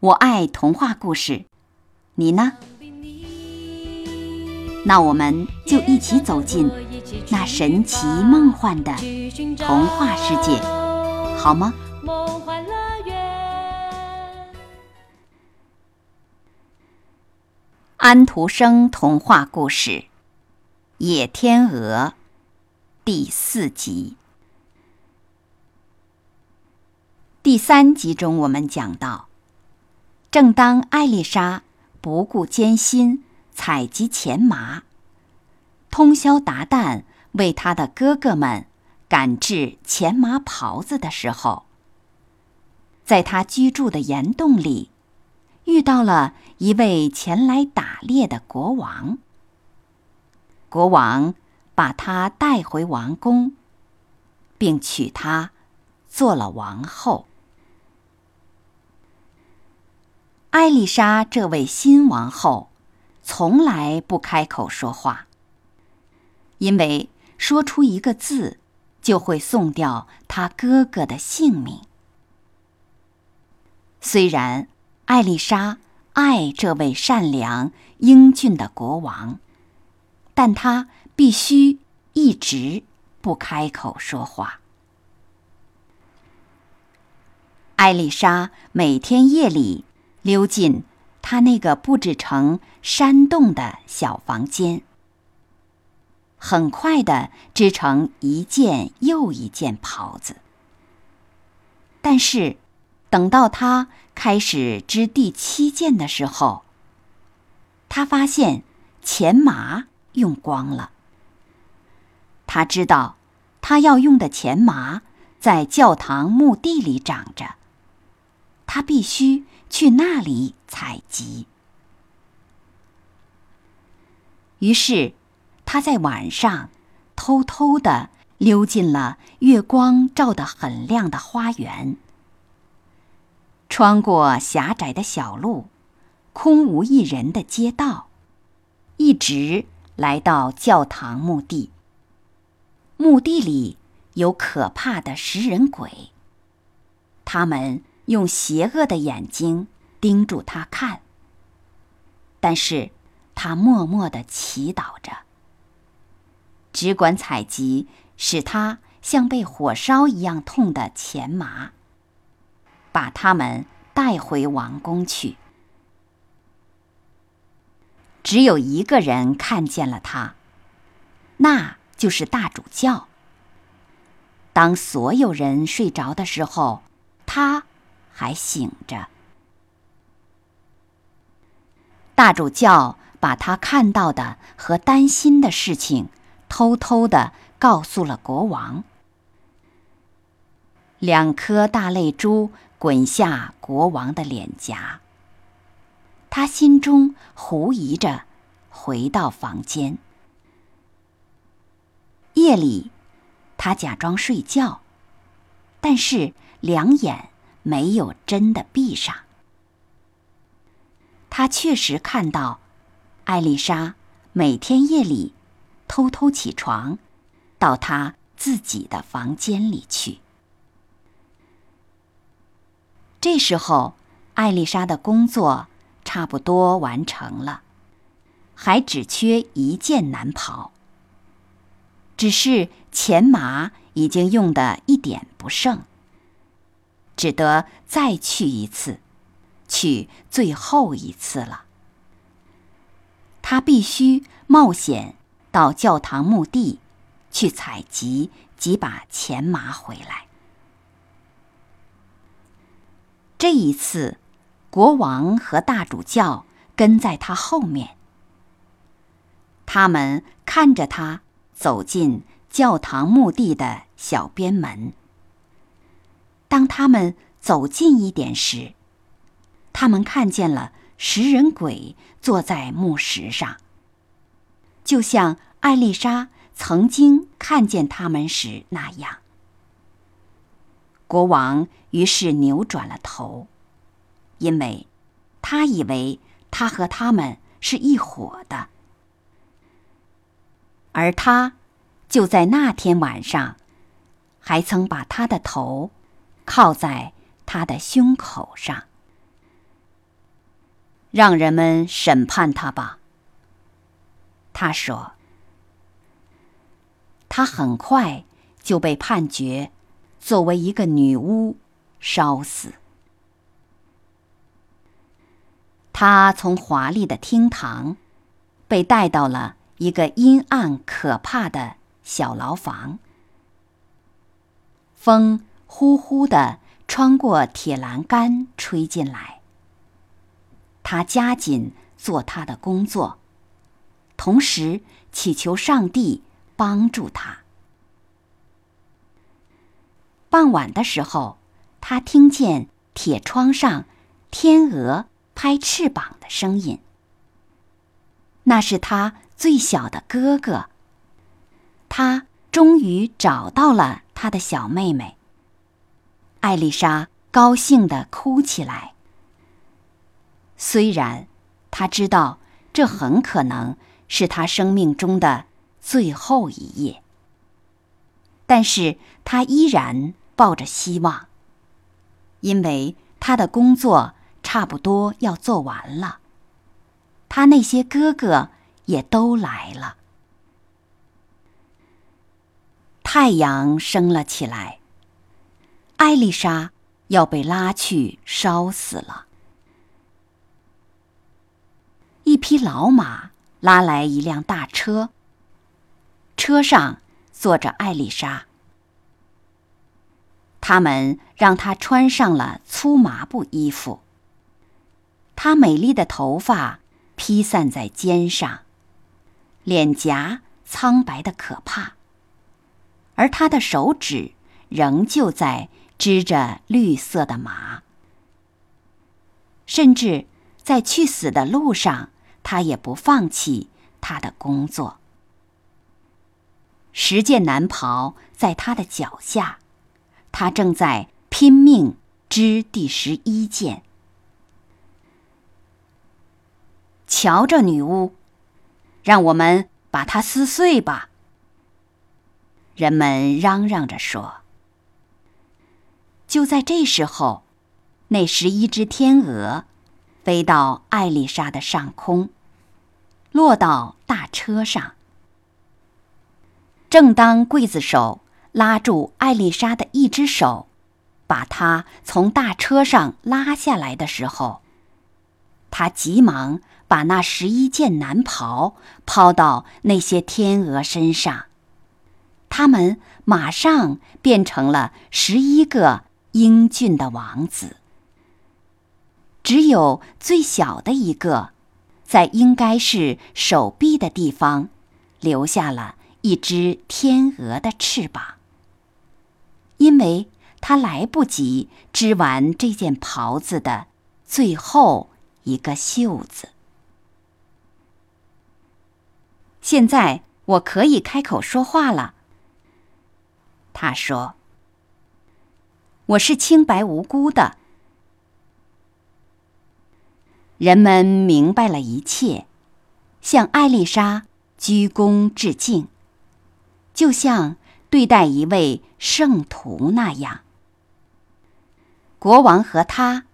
我爱童话故事，你呢？那我们就一起走进那神奇梦幻的童话世界，好吗？安徒生童话故事《野天鹅》第四集。第三集中，我们讲到。正当艾丽莎不顾艰辛采集钱麻，通宵达旦为她的哥哥们赶制钱麻袍子的时候，在她居住的岩洞里，遇到了一位前来打猎的国王。国王把她带回王宫，并娶她做了王后。艾丽莎这位新王后，从来不开口说话，因为说出一个字，就会送掉她哥哥的性命。虽然艾丽莎爱这位善良英俊的国王，但她必须一直不开口说话。艾丽莎每天夜里。溜进他那个布置成山洞的小房间，很快的织成一件又一件袍子。但是，等到他开始织第七件的时候，他发现钱麻用光了。他知道，他要用的钱麻在教堂墓地里长着，他必须。去那里采集。于是，他在晚上偷偷的溜进了月光照得很亮的花园，穿过狭窄的小路、空无一人的街道，一直来到教堂墓地。墓地里有可怕的食人鬼，他们。用邪恶的眼睛盯住他看，但是他默默的祈祷着，只管采集使他像被火烧一样痛的钱麻，把他们带回王宫去。只有一个人看见了他，那就是大主教。当所有人睡着的时候，他。还醒着。大主教把他看到的和担心的事情偷偷的告诉了国王。两颗大泪珠滚下国王的脸颊。他心中狐疑着，回到房间。夜里，他假装睡觉，但是两眼。没有真的闭上。他确实看到，艾丽莎每天夜里偷偷起床，到她自己的房间里去。这时候，艾丽莎的工作差不多完成了，还只缺一件男袍。只是钱麻已经用的一点不剩。只得再去一次，去最后一次了。他必须冒险到教堂墓地，去采集几把钱麻回来。这一次，国王和大主教跟在他后面。他们看着他走进教堂墓地的小边门。当他们走近一点时，他们看见了食人鬼坐在木石上，就像艾丽莎曾经看见他们时那样。国王于是扭转了头，因为他以为他和他们是一伙的，而他就在那天晚上，还曾把他的头靠在他的胸口上。让人们审判他吧，他说。他很快就被判决作为一个女巫烧死。他从华丽的厅堂被带到了一个阴暗可怕的小牢房，风呼呼的穿过铁栏杆吹进来。他加紧做他的工作，同时祈求上帝帮助他。傍晚的时候，他听见铁窗上天鹅拍翅膀的声音。那是他最小的哥哥。他终于找到了他的小妹妹。艾丽莎高兴地哭起来。虽然他知道这很可能是他生命中的最后一夜，但是他依然抱着希望，因为他的工作差不多要做完了，他那些哥哥也都来了。太阳升了起来，艾丽莎要被拉去烧死了。一匹老马拉来一辆大车，车上坐着艾丽莎。他们让她穿上了粗麻布衣服。她美丽的头发披散在肩上，脸颊苍白的可怕，而她的手指仍旧在织着绿色的麻，甚至在去死的路上。他也不放弃他的工作。十件男袍在他的脚下，他正在拼命织第十一件。瞧着女巫，让我们把它撕碎吧！人们嚷嚷着说。就在这时候，那十一只天鹅。飞到艾丽莎的上空，落到大车上。正当刽子手拉住艾丽莎的一只手，把她从大车上拉下来的时候，他急忙把那十一件男袍抛到那些天鹅身上，他们马上变成了十一个英俊的王子。只有最小的一个，在应该是手臂的地方，留下了一只天鹅的翅膀，因为他来不及织完这件袍子的最后一个袖子。现在我可以开口说话了。他说：“我是清白无辜的。”人们明白了一切，向艾丽莎鞠躬致敬，就像对待一位圣徒那样。国王和他，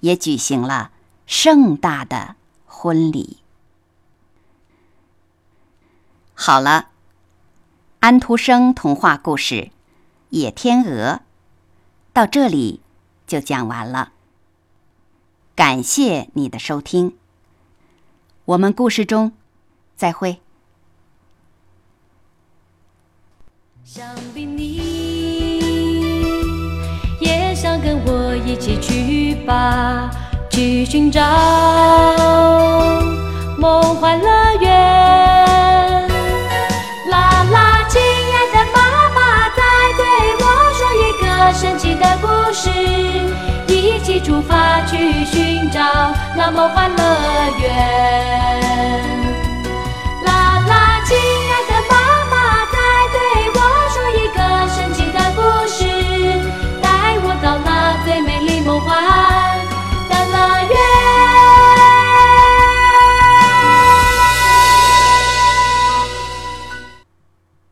也举行了盛大的婚礼。好了，安徒生童话故事《野天鹅》到这里就讲完了。感谢你的收听，我们故事中再会。想必你也想跟我一起去吧，去寻找梦幻乐神奇的故事，一起。出发去寻找那梦幻乐园。